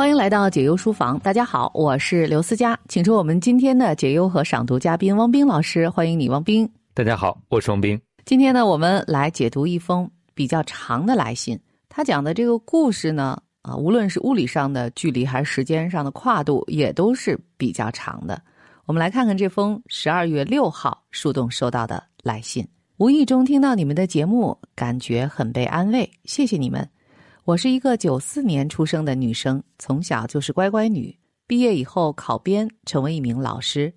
欢迎来到解忧书房，大家好，我是刘思佳，请出我们今天的解忧和赏读嘉宾汪冰老师，欢迎你，汪冰。大家好，我是汪冰。今天呢，我们来解读一封比较长的来信，他讲的这个故事呢，啊，无论是物理上的距离还是时间上的跨度，也都是比较长的。我们来看看这封十二月六号树洞收到的来信。无意中听到你们的节目，感觉很被安慰，谢谢你们。我是一个九四年出生的女生，从小就是乖乖女。毕业以后考编，成为一名老师。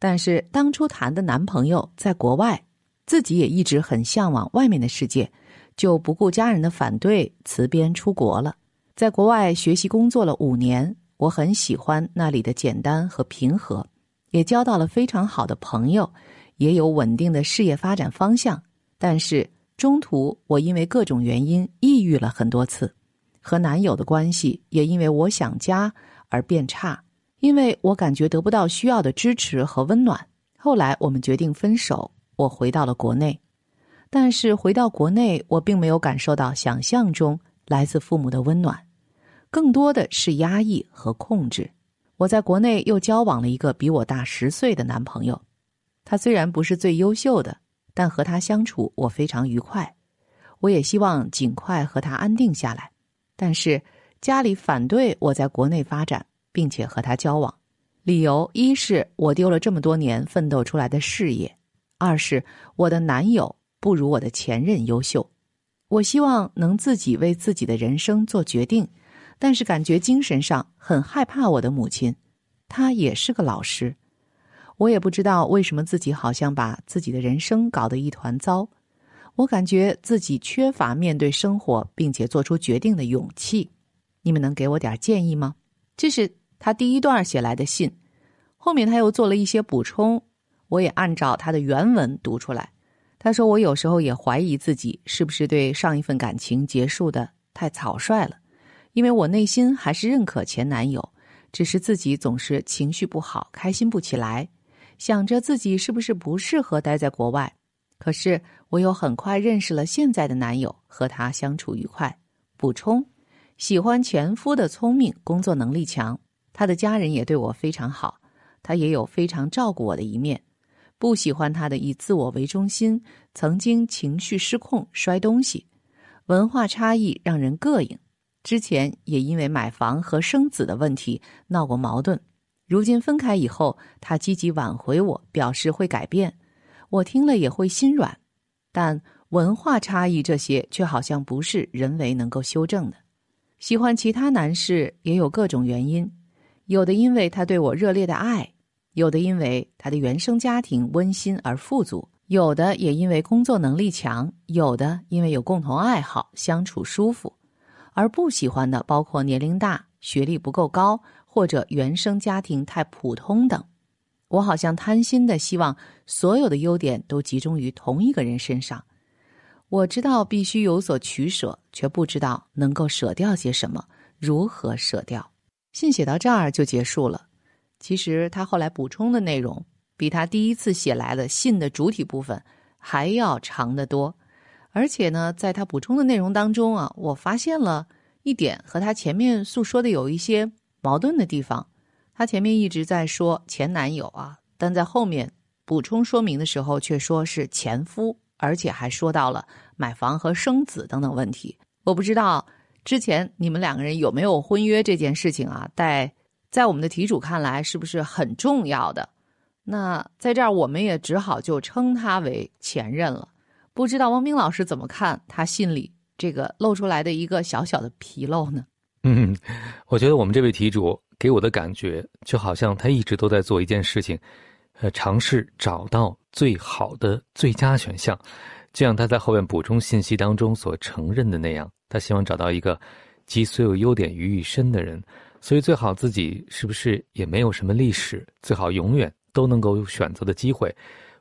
但是当初谈的男朋友在国外，自己也一直很向往外面的世界，就不顾家人的反对，辞编出国了。在国外学习工作了五年，我很喜欢那里的简单和平和，也交到了非常好的朋友，也有稳定的事业发展方向。但是。中途，我因为各种原因抑郁了很多次，和男友的关系也因为我想家而变差，因为我感觉得不到需要的支持和温暖。后来我们决定分手，我回到了国内，但是回到国内，我并没有感受到想象中来自父母的温暖，更多的是压抑和控制。我在国内又交往了一个比我大十岁的男朋友，他虽然不是最优秀的。但和他相处，我非常愉快。我也希望尽快和他安定下来，但是家里反对我在国内发展，并且和他交往。理由一是我丢了这么多年奋斗出来的事业，二是我的男友不如我的前任优秀。我希望能自己为自己的人生做决定，但是感觉精神上很害怕我的母亲，她也是个老师。我也不知道为什么自己好像把自己的人生搞得一团糟，我感觉自己缺乏面对生活并且做出决定的勇气。你们能给我点建议吗？这是他第一段写来的信，后面他又做了一些补充，我也按照他的原文读出来。他说：“我有时候也怀疑自己是不是对上一份感情结束的太草率了，因为我内心还是认可前男友，只是自己总是情绪不好，开心不起来。”想着自己是不是不适合待在国外，可是我又很快认识了现在的男友，和他相处愉快。补充：喜欢前夫的聪明，工作能力强，他的家人也对我非常好，他也有非常照顾我的一面。不喜欢他的以自我为中心，曾经情绪失控摔东西，文化差异让人膈应。之前也因为买房和生子的问题闹过矛盾。如今分开以后，他积极挽回我，表示会改变，我听了也会心软。但文化差异这些却好像不是人为能够修正的。喜欢其他男士也有各种原因，有的因为他对我热烈的爱，有的因为他的原生家庭温馨而富足，有的也因为工作能力强，有的因为有共同爱好，相处舒服。而不喜欢的包括年龄大、学历不够高。或者原生家庭太普通等，我好像贪心的希望所有的优点都集中于同一个人身上。我知道必须有所取舍，却不知道能够舍掉些什么，如何舍掉。信写到这儿就结束了。其实他后来补充的内容，比他第一次写来的信的主体部分还要长得多。而且呢，在他补充的内容当中啊，我发现了一点和他前面诉说的有一些。矛盾的地方，他前面一直在说前男友啊，但在后面补充说明的时候却说是前夫，而且还说到了买房和生子等等问题。我不知道之前你们两个人有没有婚约这件事情啊？在在我们的题主看来是不是很重要的？那在这儿我们也只好就称他为前任了。不知道汪冰老师怎么看他信里这个露出来的一个小小的纰漏呢？嗯，我觉得我们这位题主给我的感觉，就好像他一直都在做一件事情，呃，尝试找到最好的最佳选项，就像他在后面补充信息当中所承认的那样，他希望找到一个集所有优点于一身的人，所以最好自己是不是也没有什么历史，最好永远都能够有选择的机会。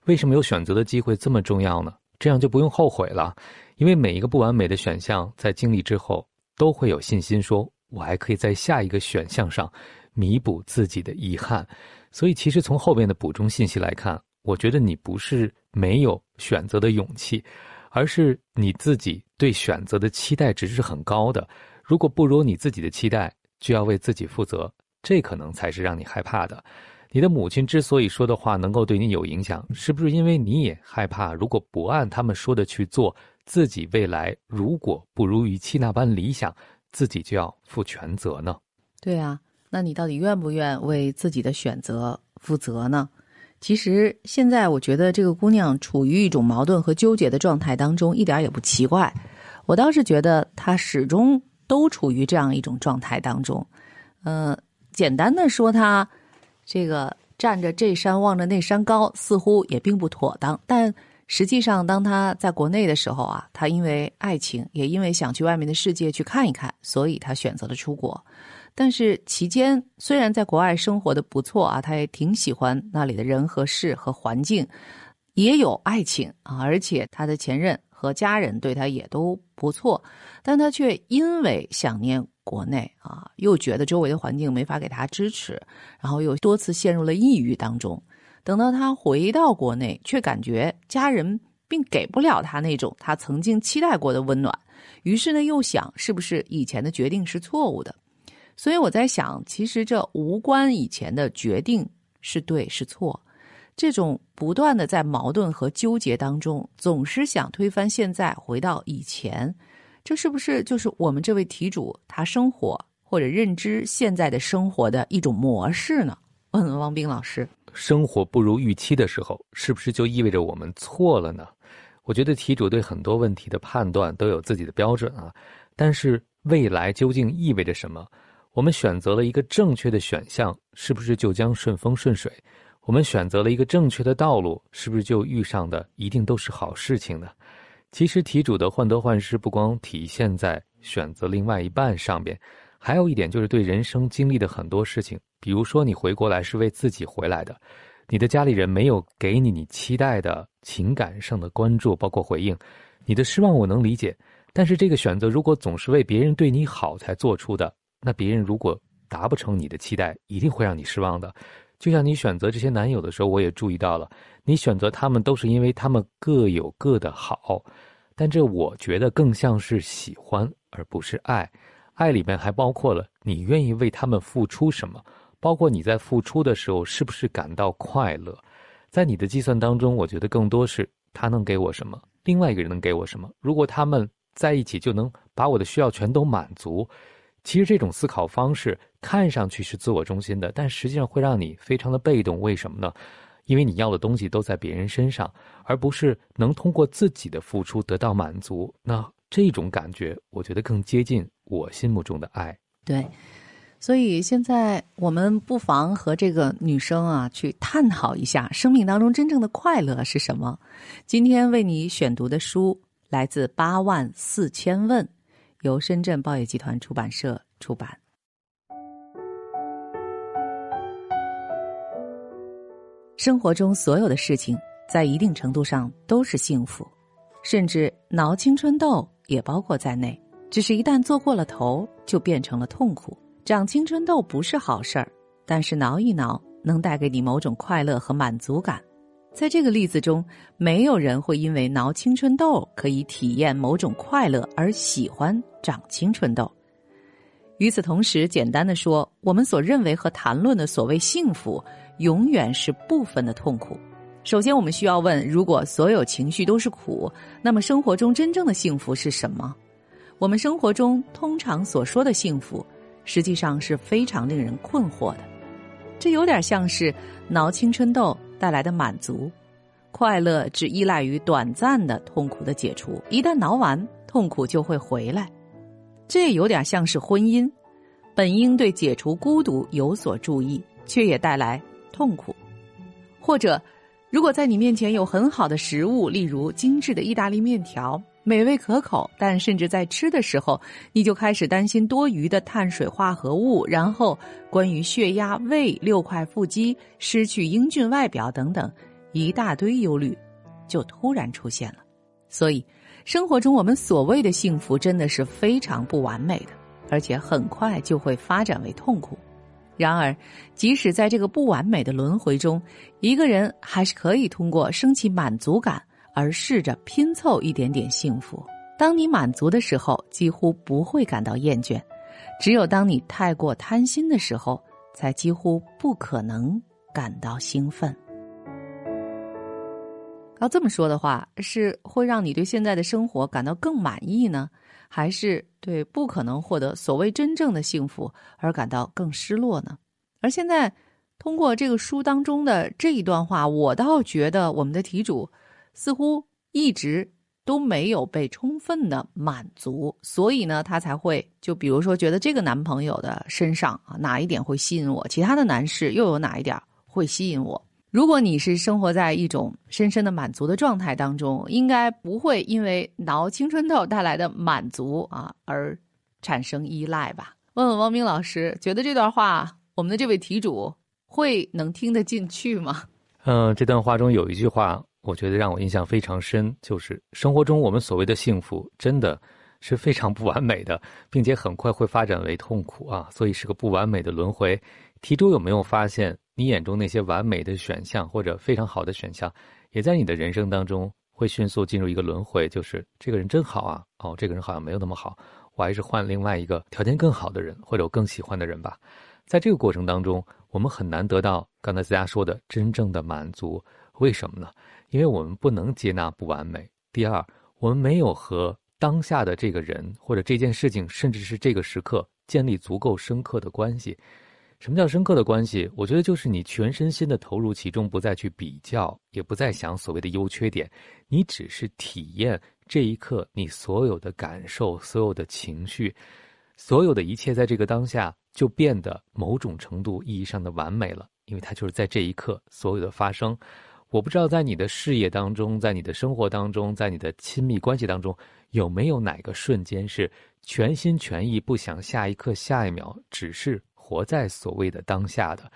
为什么有选择的机会这么重要呢？这样就不用后悔了，因为每一个不完美的选项在经历之后。都会有信心说，我还可以在下一个选项上弥补自己的遗憾。所以，其实从后面的补充信息来看，我觉得你不是没有选择的勇气，而是你自己对选择的期待值是很高的。如果不如你自己的期待，就要为自己负责，这可能才是让你害怕的。你的母亲之所以说的话能够对你有影响，是不是因为你也害怕，如果不按他们说的去做，自己未来如果不如预期那般理想，自己就要负全责呢？对啊，那你到底愿不愿为自己的选择负责呢？其实现在我觉得这个姑娘处于一种矛盾和纠结的状态当中，一点也不奇怪。我倒是觉得她始终都处于这样一种状态当中。呃，简单的说，她这个站着这山望着那山高，似乎也并不妥当。但实际上，当他在国内的时候啊，他因为爱情，也因为想去外面的世界去看一看，所以他选择了出国。但是期间虽然在国外生活的不错啊，他也挺喜欢那里的人和事和环境，也有爱情啊，而且他的前任和家人对他也都不错，但他却因为想念国内啊，又觉得周围的环境没法给他支持，然后又多次陷入了抑郁当中。等到他回到国内，却感觉家人并给不了他那种他曾经期待过的温暖，于是呢，又想是不是以前的决定是错误的。所以我在想，其实这无关以前的决定是对是错，这种不断的在矛盾和纠结当中，总是想推翻现在，回到以前，这是不是就是我们这位题主他生活或者认知现在的生活的一种模式呢？问 问汪冰老师，生活不如预期的时候，是不是就意味着我们错了呢？我觉得题主对很多问题的判断都有自己的标准啊，但是未来究竟意味着什么？我们选择了一个正确的选项，是不是就将顺风顺水？我们选择了一个正确的道路，是不是就遇上的一定都是好事情呢？其实题主的患得患失不光体现在选择另外一半上边，还有一点就是对人生经历的很多事情，比如说你回国来是为自己回来的，你的家里人没有给你你期待的情感上的关注，包括回应，你的失望我能理解，但是这个选择如果总是为别人对你好才做出的。那别人如果达不成你的期待，一定会让你失望的。就像你选择这些男友的时候，我也注意到了，你选择他们都是因为他们各有各的好，但这我觉得更像是喜欢，而不是爱。爱里面还包括了你愿意为他们付出什么，包括你在付出的时候是不是感到快乐。在你的计算当中，我觉得更多是他能给我什么，另外一个人能给我什么。如果他们在一起，就能把我的需要全都满足。其实这种思考方式看上去是自我中心的，但实际上会让你非常的被动。为什么呢？因为你要的东西都在别人身上，而不是能通过自己的付出得到满足。那这种感觉，我觉得更接近我心目中的爱。对，所以现在我们不妨和这个女生啊去探讨一下，生命当中真正的快乐是什么。今天为你选读的书来自《八万四千问》。由深圳报业集团出版社出版。生活中所有的事情，在一定程度上都是幸福，甚至挠青春痘也包括在内。只是一旦做过了头，就变成了痛苦。长青春痘不是好事儿，但是挠一挠能带给你某种快乐和满足感。在这个例子中，没有人会因为挠青春痘可以体验某种快乐而喜欢长青春痘。与此同时，简单的说，我们所认为和谈论的所谓幸福，永远是部分的痛苦。首先，我们需要问：如果所有情绪都是苦，那么生活中真正的幸福是什么？我们生活中通常所说的幸福，实际上是非常令人困惑的。这有点像是挠青春痘。带来的满足、快乐只依赖于短暂的痛苦的解除，一旦挠完，痛苦就会回来。这有点像是婚姻，本应对解除孤独有所注意，却也带来痛苦。或者，如果在你面前有很好的食物，例如精致的意大利面条。美味可口，但甚至在吃的时候，你就开始担心多余的碳水化合物，然后关于血压、胃、六块腹肌、失去英俊外表等等一大堆忧虑，就突然出现了。所以，生活中我们所谓的幸福真的是非常不完美的，而且很快就会发展为痛苦。然而，即使在这个不完美的轮回中，一个人还是可以通过升起满足感。而试着拼凑一点点幸福。当你满足的时候，几乎不会感到厌倦，只有当你太过贪心的时候，才几乎不可能感到兴奋。要这么说的话，是会让你对现在的生活感到更满意呢，还是对不可能获得所谓真正的幸福而感到更失落呢？而现在，通过这个书当中的这一段话，我倒觉得我们的题主似乎一直都没有被充分的满足，所以呢，他才会就比如说觉得这个男朋友的身上啊哪一点会吸引我，其他的男士又有哪一点会吸引我。如果你是生活在一种深深的满足的状态当中，应该不会因为挠青春痘带来的满足啊而产生依赖吧？问问汪冰老师，觉得这段话我们的这位题主会能听得进去吗？嗯，这段话中有一句话，我觉得让我印象非常深，就是生活中我们所谓的幸福，真的是非常不完美的，并且很快会发展为痛苦啊，所以是个不完美的轮回。题主有没有发现？你眼中那些完美的选项或者非常好的选项，也在你的人生当中会迅速进入一个轮回，就是这个人真好啊，哦，这个人好像没有那么好，我还是换另外一个条件更好的人或者我更喜欢的人吧。在这个过程当中，我们很难得到刚才大家说的真正的满足，为什么呢？因为我们不能接纳不完美。第二，我们没有和当下的这个人或者这件事情，甚至是这个时刻建立足够深刻的关系。什么叫深刻的关系？我觉得就是你全身心的投入其中，不再去比较，也不再想所谓的优缺点，你只是体验这一刻你所有的感受、所有的情绪、所有的一切，在这个当下就变得某种程度意义上的完美了，因为它就是在这一刻所有的发生。我不知道在你的事业当中，在你的生活当中，在你的亲密关系当中，有没有哪个瞬间是全心全意不想下一刻、下一秒，只是。活在所谓的当下的，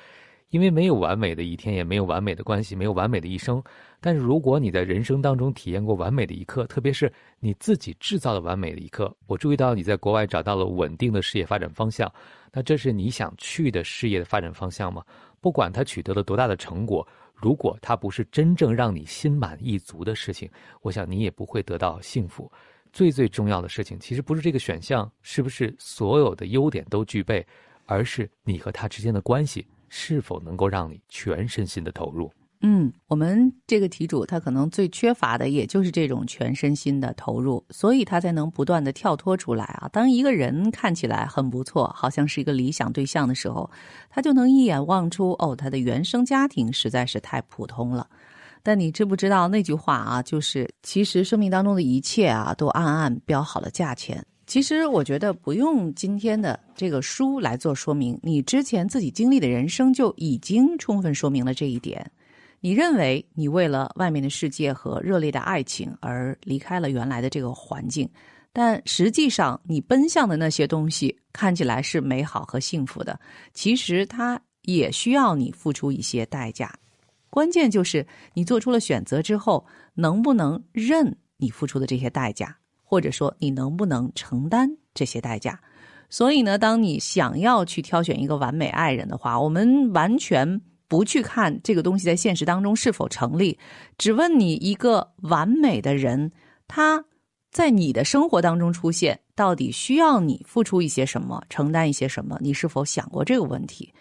因为没有完美的一天，也没有完美的关系，没有完美的一生。但是如果你在人生当中体验过完美的一刻，特别是你自己制造的完美的一刻，我注意到你在国外找到了稳定的事业发展方向，那这是你想去的事业的发展方向吗？不管他取得了多大的成果，如果它不是真正让你心满意足的事情，我想你也不会得到幸福。最最重要的事情，其实不是这个选项是不是所有的优点都具备。而是你和他之间的关系是否能够让你全身心的投入？嗯，我们这个题主他可能最缺乏的也就是这种全身心的投入，所以他才能不断的跳脱出来啊。当一个人看起来很不错，好像是一个理想对象的时候，他就能一眼望出哦，他的原生家庭实在是太普通了。但你知不知道那句话啊？就是其实生命当中的一切啊，都暗暗标好了价钱。其实我觉得不用今天的这个书来做说明，你之前自己经历的人生就已经充分说明了这一点。你认为你为了外面的世界和热烈的爱情而离开了原来的这个环境，但实际上你奔向的那些东西看起来是美好和幸福的，其实它也需要你付出一些代价。关键就是你做出了选择之后，能不能认你付出的这些代价。或者说，你能不能承担这些代价？所以呢，当你想要去挑选一个完美爱人的话，我们完全不去看这个东西在现实当中是否成立，只问你一个完美的人，他在你的生活当中出现，到底需要你付出一些什么，承担一些什么？你是否想过这个问题？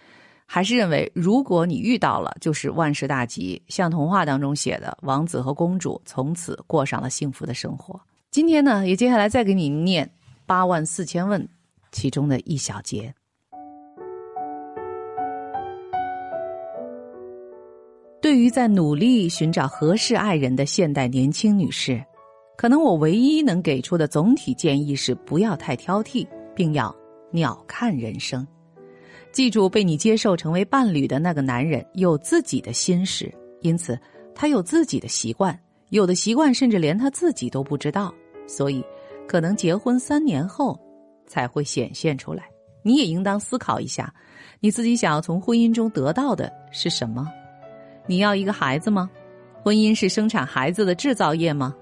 还是认为，如果你遇到了，就是万事大吉，像童话当中写的，王子和公主从此过上了幸福的生活？今天呢，也接下来再给你念八万四千问其中的一小节。对于在努力寻找合适爱人的现代年轻女士，可能我唯一能给出的总体建议是：不要太挑剔，并要鸟看人生。记住，被你接受成为伴侣的那个男人有自己的心事，因此他有自己的习惯。有的习惯甚至连他自己都不知道，所以可能结婚三年后才会显现出来。你也应当思考一下，你自己想要从婚姻中得到的是什么？你要一个孩子吗？婚姻是生产孩子的制造业吗？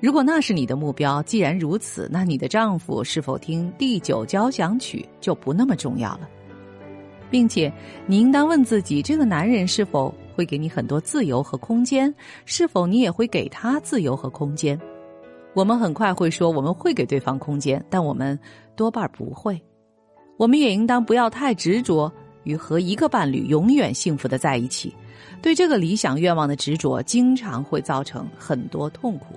如果那是你的目标，既然如此，那你的丈夫是否听第九交响曲就不那么重要了，并且你应当问自己：这个男人是否？会给你很多自由和空间，是否你也会给他自由和空间？我们很快会说我们会给对方空间，但我们多半不会。我们也应当不要太执着于和一个伴侣永远幸福的在一起。对这个理想愿望的执着，经常会造成很多痛苦。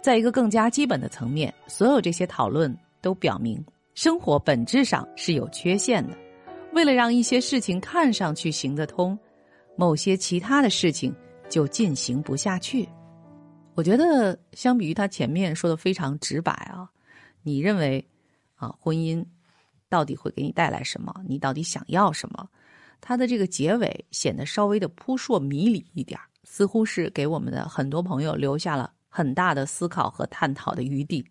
在一个更加基本的层面，所有这些讨论都表明，生活本质上是有缺陷的。为了让一些事情看上去行得通，某些其他的事情就进行不下去。我觉得，相比于他前面说的非常直白啊，你认为啊，婚姻到底会给你带来什么？你到底想要什么？他的这个结尾显得稍微的扑朔迷离一点似乎是给我们的很多朋友留下了很大的思考和探讨的余地。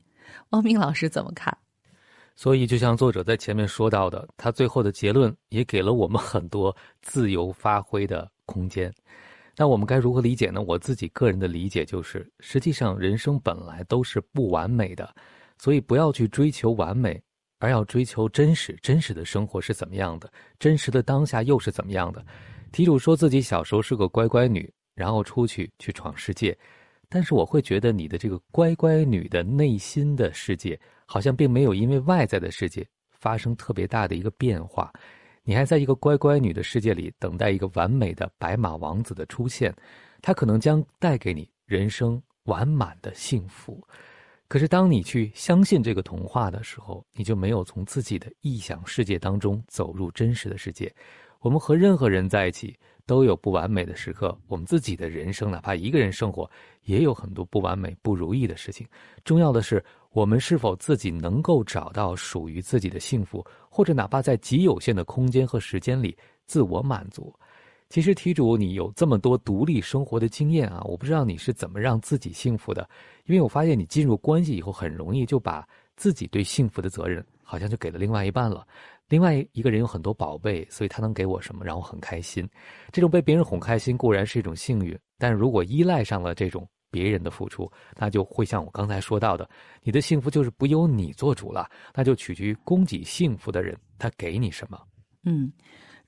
汪明老师怎么看？所以，就像作者在前面说到的，他最后的结论也给了我们很多自由发挥的空间。那我们该如何理解呢？我自己个人的理解就是，实际上人生本来都是不完美的，所以不要去追求完美。而要追求真实，真实的生活是怎么样的？真实的当下又是怎么样的？题主说自己小时候是个乖乖女，然后出去去闯世界，但是我会觉得你的这个乖乖女的内心的世界，好像并没有因为外在的世界发生特别大的一个变化，你还在一个乖乖女的世界里等待一个完美的白马王子的出现，他可能将带给你人生完满的幸福。可是，当你去相信这个童话的时候，你就没有从自己的臆想世界当中走入真实的世界。我们和任何人在一起都有不完美的时刻，我们自己的人生，哪怕一个人生活，也有很多不完美、不如意的事情。重要的是，我们是否自己能够找到属于自己的幸福，或者哪怕在极有限的空间和时间里自我满足。其实，题主，你有这么多独立生活的经验啊，我不知道你是怎么让自己幸福的。因为我发现你进入关系以后，很容易就把自己对幸福的责任，好像就给了另外一半了。另外一个人有很多宝贝，所以他能给我什么，让我很开心。这种被别人哄开心固然是一种幸运，但如果依赖上了这种别人的付出，那就会像我刚才说到的，你的幸福就是不由你做主了，那就取决于供给幸福的人他给你什么。嗯。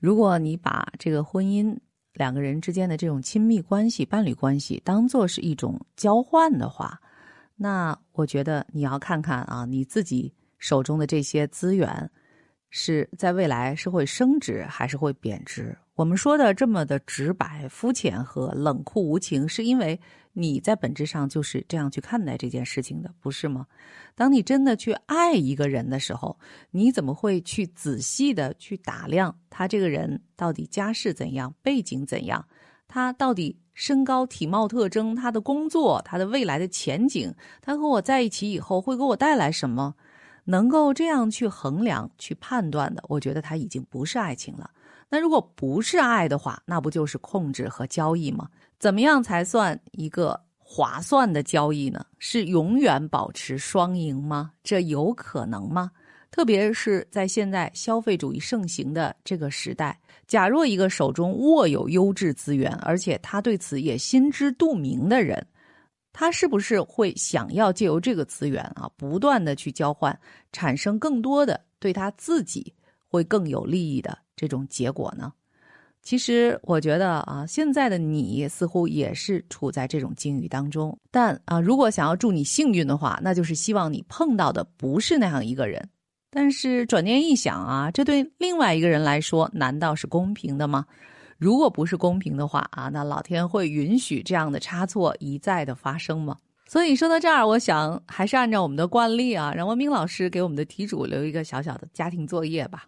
如果你把这个婚姻两个人之间的这种亲密关系、伴侣关系当做是一种交换的话，那我觉得你要看看啊，你自己手中的这些资源是在未来是会升值还是会贬值。我们说的这么的直白、肤浅和冷酷无情，是因为你在本质上就是这样去看待这件事情的，不是吗？当你真的去爱一个人的时候，你怎么会去仔细的去打量他这个人到底家世怎样、背景怎样？他到底身高、体貌特征、他的工作、他的未来的前景，他和我在一起以后会给我带来什么？能够这样去衡量、去判断的，我觉得他已经不是爱情了。那如果不是爱的话，那不就是控制和交易吗？怎么样才算一个划算的交易呢？是永远保持双赢吗？这有可能吗？特别是在现在消费主义盛行的这个时代，假若一个手中握有优质资源，而且他对此也心知肚明的人，他是不是会想要借由这个资源啊，不断的去交换，产生更多的对他自己会更有利益的？这种结果呢？其实我觉得啊，现在的你似乎也是处在这种境遇当中。但啊，如果想要祝你幸运的话，那就是希望你碰到的不是那样一个人。但是转念一想啊，这对另外一个人来说，难道是公平的吗？如果不是公平的话啊，那老天会允许这样的差错一再的发生吗？所以说到这儿，我想还是按照我们的惯例啊，让文明老师给我们的题主留一个小小的家庭作业吧。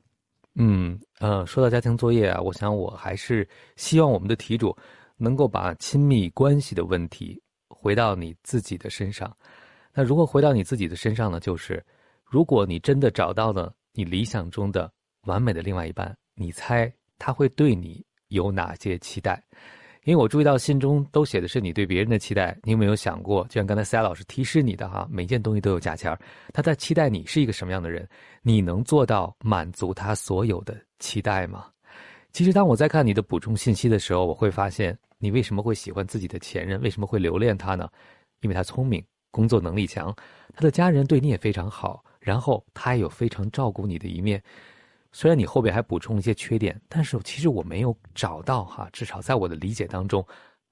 嗯呃，说到家庭作业啊，我想我还是希望我们的题主能够把亲密关系的问题回到你自己的身上。那如果回到你自己的身上呢？就是如果你真的找到了你理想中的完美的另外一半，你猜他会对你有哪些期待？因为我注意到信中都写的是你对别人的期待，你有没有想过，就像刚才 C 老师提示你的哈，每件东西都有价钱他在期待你是一个什么样的人，你能做到满足他所有的期待吗？其实当我在看你的补充信息的时候，我会发现你为什么会喜欢自己的前任，为什么会留恋他呢？因为他聪明，工作能力强，他的家人对你也非常好，然后他也有非常照顾你的一面。虽然你后边还补充了一些缺点，但是其实我没有找到哈，至少在我的理解当中，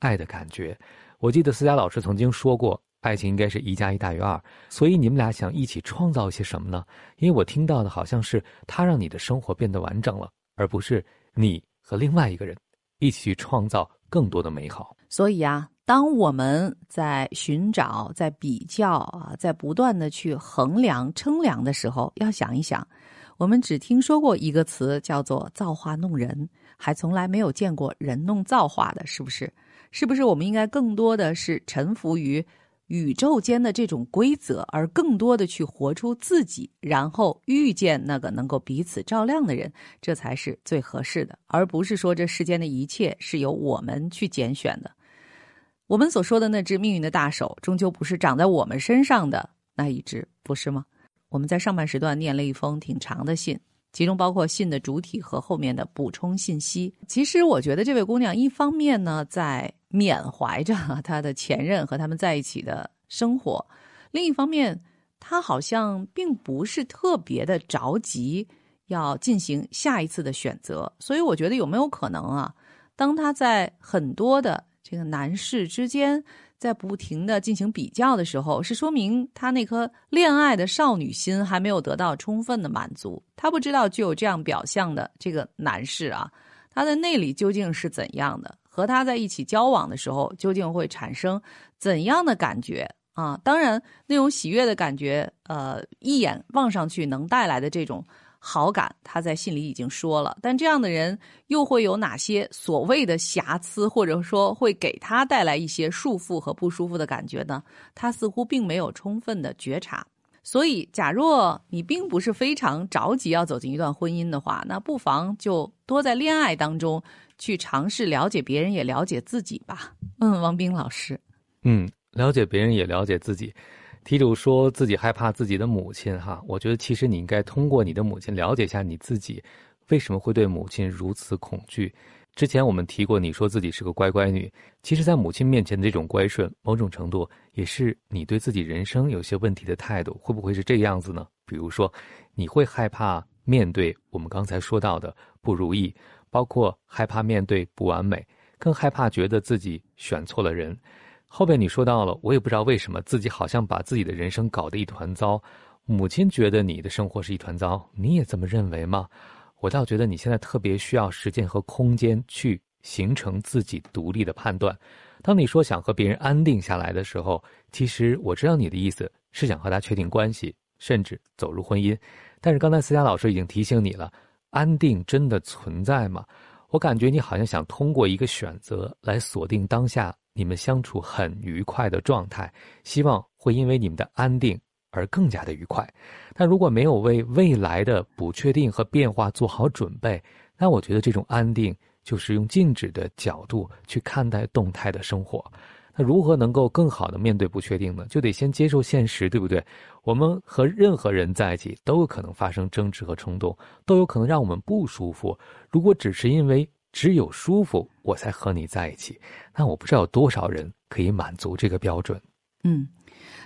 爱的感觉。我记得思佳老师曾经说过，爱情应该是一加一大于二，所以你们俩想一起创造一些什么呢？因为我听到的好像是他让你的生活变得完整了，而不是你和另外一个人一起去创造更多的美好。所以啊，当我们在寻找、在比较啊，在不断的去衡量、称量的时候，要想一想，我们只听说过一个词叫做“造化弄人”，还从来没有见过人弄造化的，是不是？是不是我们应该更多的是臣服于？宇宙间的这种规则，而更多的去活出自己，然后遇见那个能够彼此照亮的人，这才是最合适的，而不是说这世间的一切是由我们去拣选的。我们所说的那只命运的大手，终究不是长在我们身上的那一只，不是吗？我们在上半时段念了一封挺长的信，其中包括信的主体和后面的补充信息。其实我觉得这位姑娘一方面呢，在缅怀着她的前任和他们在一起的生活，另一方面，她好像并不是特别的着急要进行下一次的选择，所以我觉得有没有可能啊？当她在很多的这个男士之间在不停的进行比较的时候，是说明他那颗恋爱的少女心还没有得到充分的满足。他不知道具有这样表象的这个男士啊，他的内里究竟是怎样的？和他在一起交往的时候，究竟会产生怎样的感觉啊？当然，那种喜悦的感觉，呃，一眼望上去能带来的这种好感，他在信里已经说了。但这样的人又会有哪些所谓的瑕疵，或者说会给他带来一些束缚和不舒服的感觉呢？他似乎并没有充分的觉察。所以，假若你并不是非常着急要走进一段婚姻的话，那不妨就多在恋爱当中。去尝试了解别人，也了解自己吧。嗯，王斌老师，嗯，了解别人也了解自己。题主说自己害怕自己的母亲，哈，我觉得其实你应该通过你的母亲了解一下你自己，为什么会对母亲如此恐惧。之前我们提过，你说自己是个乖乖女，其实，在母亲面前的这种乖顺，某种程度也是你对自己人生有些问题的态度。会不会是这个样子呢？比如说，你会害怕面对我们刚才说到的不如意。包括害怕面对不完美，更害怕觉得自己选错了人。后边你说到了，我也不知道为什么自己好像把自己的人生搞得一团糟。母亲觉得你的生活是一团糟，你也这么认为吗？我倒觉得你现在特别需要时间和空间去形成自己独立的判断。当你说想和别人安定下来的时候，其实我知道你的意思是想和他确定关系，甚至走入婚姻。但是刚才思佳老师已经提醒你了。安定真的存在吗？我感觉你好像想通过一个选择来锁定当下你们相处很愉快的状态，希望会因为你们的安定而更加的愉快。但如果没有为未来的不确定和变化做好准备，那我觉得这种安定就是用静止的角度去看待动态的生活。那如何能够更好的面对不确定呢？就得先接受现实，对不对？我们和任何人在一起都有可能发生争执和冲动，都有可能让我们不舒服。如果只是因为只有舒服我才和你在一起，那我不知道有多少人可以满足这个标准。嗯，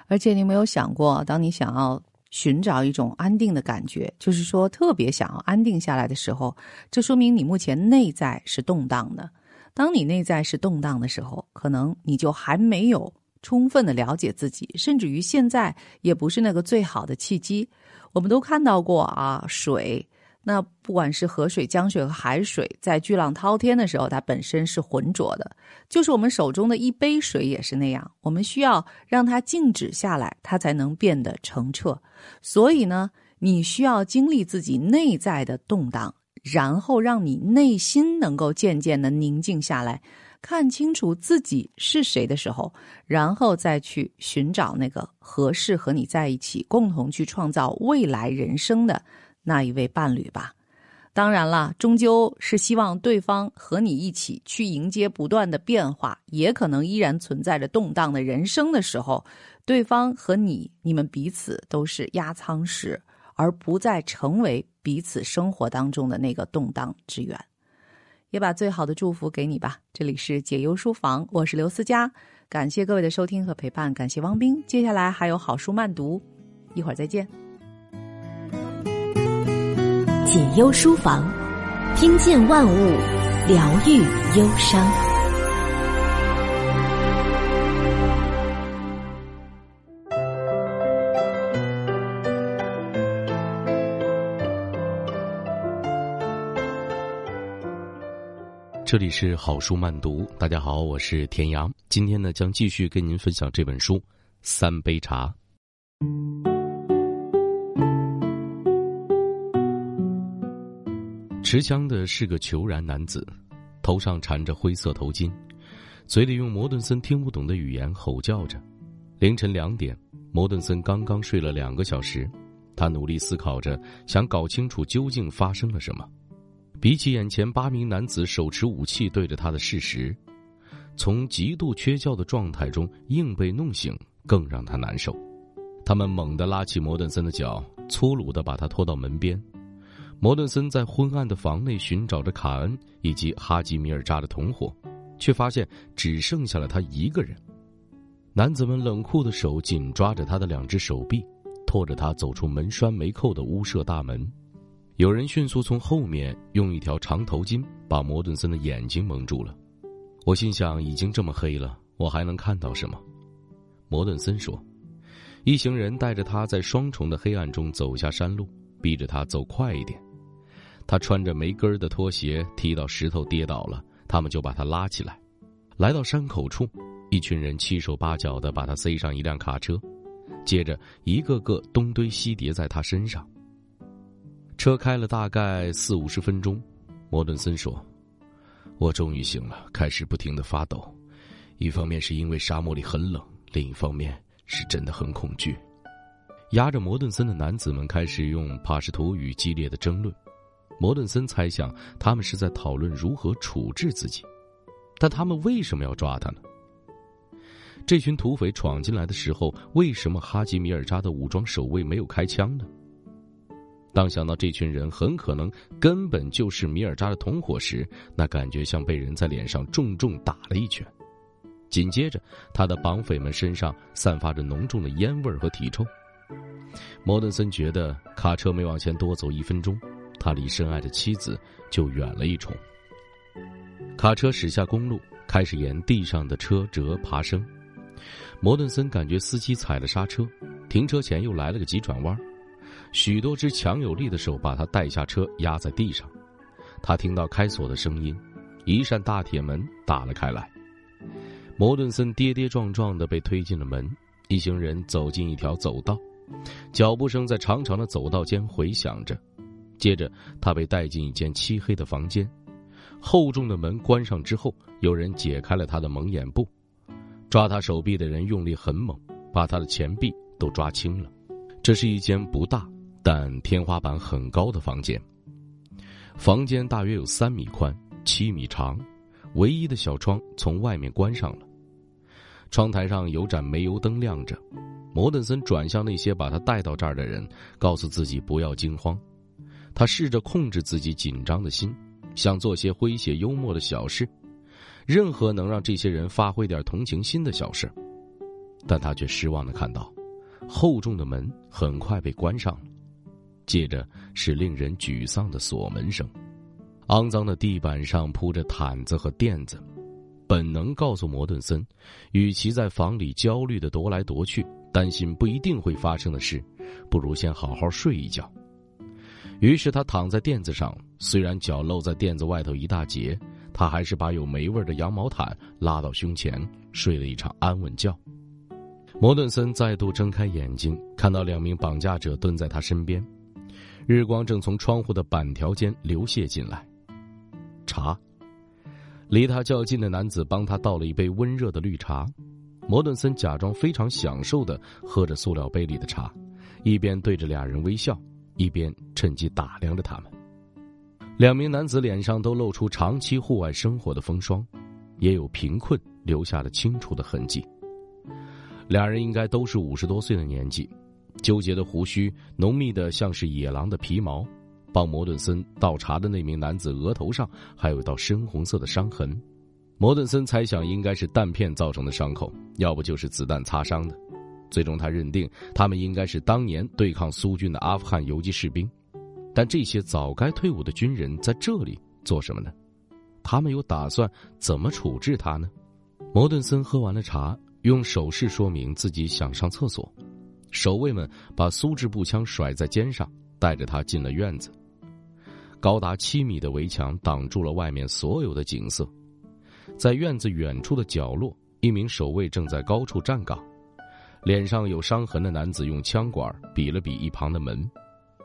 而且你有没有想过，当你想要寻找一种安定的感觉，就是说特别想要安定下来的时候，这说明你目前内在是动荡的。当你内在是动荡的时候，可能你就还没有充分的了解自己，甚至于现在也不是那个最好的契机。我们都看到过啊，水，那不管是河水、江水和海水，在巨浪滔天的时候，它本身是浑浊的。就是我们手中的一杯水也是那样，我们需要让它静止下来，它才能变得澄澈。所以呢，你需要经历自己内在的动荡。然后让你内心能够渐渐的宁静下来，看清楚自己是谁的时候，然后再去寻找那个合适和你在一起、共同去创造未来人生的那一位伴侣吧。当然了，终究是希望对方和你一起去迎接不断的变化，也可能依然存在着动荡的人生的时候，对方和你，你们彼此都是压舱石。而不再成为彼此生活当中的那个动荡之源，也把最好的祝福给你吧。这里是解忧书房，我是刘思佳，感谢各位的收听和陪伴，感谢汪斌。接下来还有好书慢读，一会儿再见。解忧书房，听见万物疗愈忧伤。这里是好书慢读，大家好，我是田阳，今天呢将继续跟您分享这本书《三杯茶》。持枪的是个虬髯男子，头上缠着灰色头巾，嘴里用摩顿森听不懂的语言吼叫着。凌晨两点，摩顿森刚刚睡了两个小时，他努力思考着，想搞清楚究竟发生了什么。比起眼前八名男子手持武器对着他的事实，从极度缺觉的状态中硬被弄醒更让他难受。他们猛地拉起摩顿森的脚，粗鲁地把他拖到门边。摩顿森在昏暗的房内寻找着卡恩以及哈吉米尔扎的同伙，却发现只剩下了他一个人。男子们冷酷的手紧抓着他的两只手臂，拖着他走出门栓没扣的屋舍大门。有人迅速从后面用一条长头巾把摩顿森的眼睛蒙住了。我心想，已经这么黑了，我还能看到什么？摩顿森说：“一行人带着他在双重的黑暗中走下山路，逼着他走快一点。他穿着没跟儿的拖鞋，踢到石头跌倒了，他们就把他拉起来。来到山口处，一群人七手八脚的把他塞上一辆卡车，接着一个个东堆西叠在他身上。”车开了大概四五十分钟，摩顿森说：“我终于醒了，开始不停的发抖。一方面是因为沙漠里很冷，另一方面是真的很恐惧。”压着摩顿森的男子们开始用帕什图语激烈的争论。摩顿森猜想他们是在讨论如何处置自己，但他们为什么要抓他呢？这群土匪闯进来的时候，为什么哈吉米尔扎的武装守卫没有开枪呢？当想到这群人很可能根本就是米尔扎的同伙时，那感觉像被人在脸上重重打了一拳。紧接着，他的绑匪们身上散发着浓重的烟味和体臭。摩顿森觉得卡车没往前多走一分钟，他离深爱的妻子就远了一重。卡车驶下公路，开始沿地上的车辙爬升。摩顿森感觉司机踩了刹车，停车前又来了个急转弯。许多只强有力的手把他带下车，压在地上。他听到开锁的声音，一扇大铁门打了开来。摩顿森跌跌撞撞的被推进了门。一行人走进一条走道，脚步声在长长的走道间回响着。接着，他被带进一间漆黑的房间。厚重的门关上之后，有人解开了他的蒙眼布。抓他手臂的人用力很猛，把他的前臂都抓青了。这是一间不大。但天花板很高的房间，房间大约有三米宽、七米长，唯一的小窗从外面关上了。窗台上有盏煤油灯亮着。摩顿森转向那些把他带到这儿的人，告诉自己不要惊慌。他试着控制自己紧张的心，想做些诙谐幽默的小事，任何能让这些人发挥点同情心的小事。但他却失望的看到，厚重的门很快被关上了。接着是令人沮丧的锁门声，肮脏的地板上铺着毯子和垫子，本能告诉摩顿森，与其在房里焦虑的踱来踱去，担心不一定会发生的事，不如先好好睡一觉。于是他躺在垫子上，虽然脚露在垫子外头一大截，他还是把有霉味的羊毛毯拉到胸前，睡了一场安稳觉。摩顿森再度睁开眼睛，看到两名绑架者蹲在他身边。日光正从窗户的板条间流泻进来。茶，离他较近的男子帮他倒了一杯温热的绿茶。摩顿森假装非常享受的喝着塑料杯里的茶，一边对着俩人微笑，一边趁机打量着他们。两名男子脸上都露出长期户外生活的风霜，也有贫困留下的清楚的痕迹。俩人应该都是五十多岁的年纪。纠结的胡须浓密的像是野狼的皮毛，帮摩顿森倒茶的那名男子额头上还有一道深红色的伤痕。摩顿森猜想应该是弹片造成的伤口，要不就是子弹擦伤的。最终他认定他们应该是当年对抗苏军的阿富汗游击士兵。但这些早该退伍的军人在这里做什么呢？他们有打算怎么处置他呢？摩顿森喝完了茶，用手势说明自己想上厕所。守卫们把苏制步枪甩在肩上，带着他进了院子。高达七米的围墙挡住了外面所有的景色。在院子远处的角落，一名守卫正在高处站岗，脸上有伤痕的男子用枪管比了比一旁的门。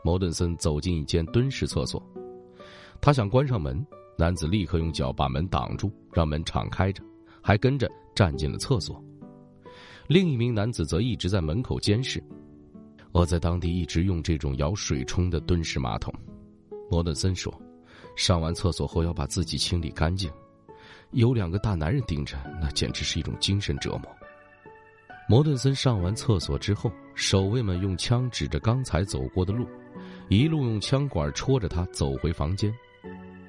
摩顿森走进一间蹲式厕所，他想关上门，男子立刻用脚把门挡住，让门敞开着，还跟着站进了厕所。另一名男子则一直在门口监视。我在当地一直用这种舀水冲的蹲式马桶。摩顿森说：“上完厕所后要把自己清理干净，有两个大男人盯着，那简直是一种精神折磨。”摩顿森上完厕所之后，守卫们用枪指着刚才走过的路，一路用枪管戳着他走回房间。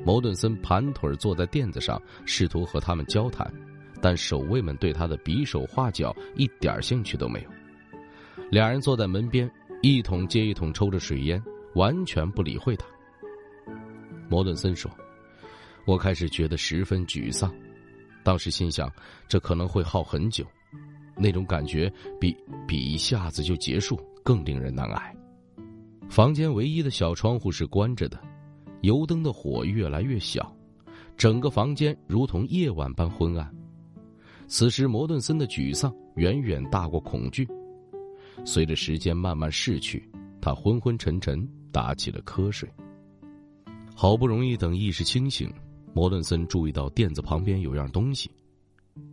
摩顿森盘腿坐在垫子上，试图和他们交谈。但守卫们对他的比手画脚一点兴趣都没有。两人坐在门边，一桶接一桶抽着水烟，完全不理会他。摩顿森说：“我开始觉得十分沮丧，当时心想这可能会耗很久，那种感觉比比一下子就结束更令人难挨。”房间唯一的小窗户是关着的，油灯的火越来越小，整个房间如同夜晚般昏暗。此时，摩顿森的沮丧远远大过恐惧。随着时间慢慢逝去，他昏昏沉沉，打起了瞌睡。好不容易等意识清醒，摩顿森注意到垫子旁边有样东西，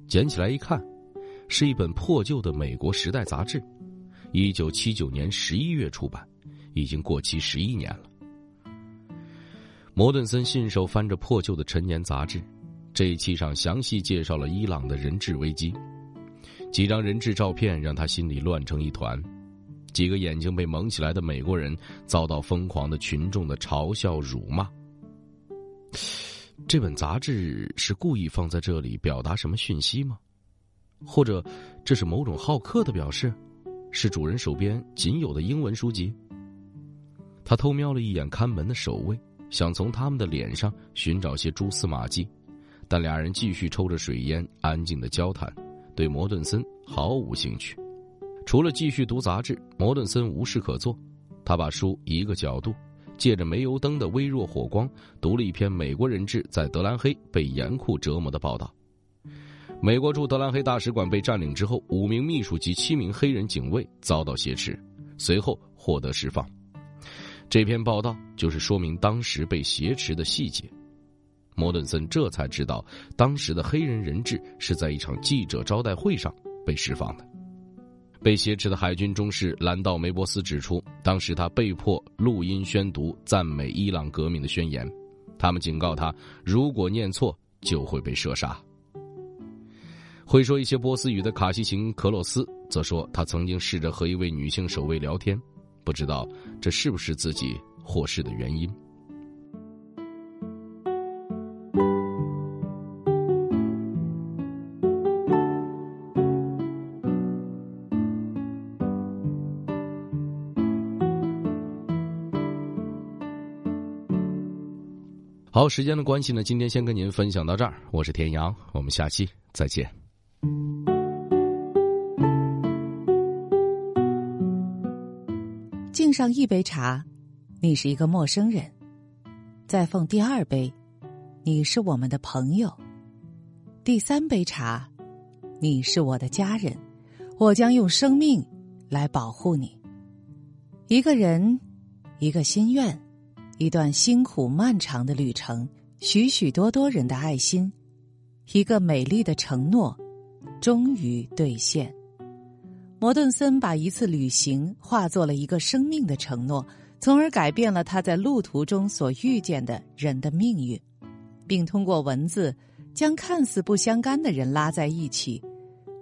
捡起来一看，是一本破旧的美国《时代》杂志，一九七九年十一月出版，已经过期十一年了。摩顿森信手翻着破旧的陈年杂志。这一期上详细介绍了伊朗的人质危机，几张人质照片让他心里乱成一团，几个眼睛被蒙起来的美国人遭到疯狂的群众的嘲笑辱骂。这本杂志是故意放在这里表达什么讯息吗？或者这是某种好客的表示？是主人手边仅有的英文书籍？他偷瞄了一眼看门的守卫，想从他们的脸上寻找些蛛丝马迹。但俩人继续抽着水烟，安静的交谈，对摩顿森毫无兴趣。除了继续读杂志，摩顿森无事可做。他把书一个角度，借着煤油灯的微弱火光，读了一篇美国人质在德兰黑被严酷折磨的报道。美国驻德兰黑大使馆被占领之后，五名秘书及七名黑人警卫遭到挟持，随后获得释放。这篇报道就是说明当时被挟持的细节。摩顿森这才知道，当时的黑人人质是在一场记者招待会上被释放的。被挟持的海军中士兰道梅伯斯指出，当时他被迫录音宣读赞美伊朗革命的宣言，他们警告他，如果念错就会被射杀。会说一些波斯语的卡西琴克洛斯则说，他曾经试着和一位女性守卫聊天，不知道这是不是自己获释的原因。好，时间的关系呢，今天先跟您分享到这儿。我是田阳，我们下期再见。敬上一杯茶，你是一个陌生人；再奉第二杯，你是我们的朋友；第三杯茶，你是我的家人。我将用生命来保护你。一个人，一个心愿。一段辛苦漫长的旅程，许许多多人的爱心，一个美丽的承诺，终于兑现。摩顿森把一次旅行化作了一个生命的承诺，从而改变了他在路途中所遇见的人的命运，并通过文字将看似不相干的人拉在一起，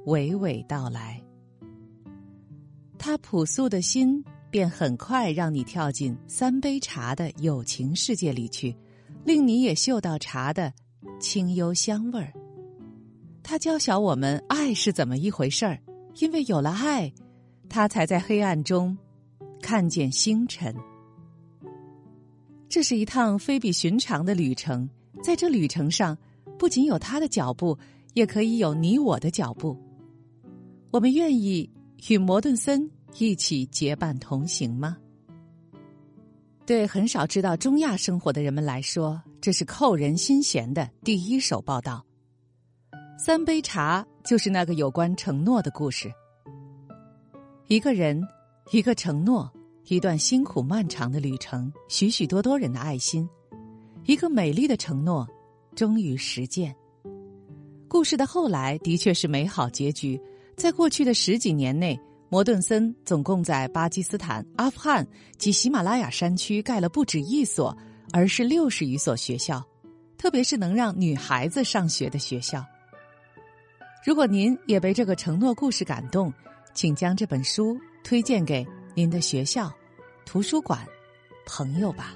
娓娓道来。他朴素的心。便很快让你跳进三杯茶的友情世界里去，令你也嗅到茶的清幽香味儿。他教晓我们爱是怎么一回事儿，因为有了爱，他才在黑暗中看见星辰。这是一趟非比寻常的旅程，在这旅程上，不仅有他的脚步，也可以有你我的脚步。我们愿意与摩顿森。一起结伴同行吗？对很少知道中亚生活的人们来说，这是扣人心弦的第一手报道。三杯茶就是那个有关承诺的故事。一个人，一个承诺，一段辛苦漫长的旅程，许许多多人的爱心，一个美丽的承诺，终于实践。故事的后来的确是美好结局，在过去的十几年内。摩顿森总共在巴基斯坦、阿富汗及喜马拉雅山区盖了不止一所，而是六十余所学校，特别是能让女孩子上学的学校。如果您也被这个承诺故事感动，请将这本书推荐给您的学校、图书馆、朋友吧。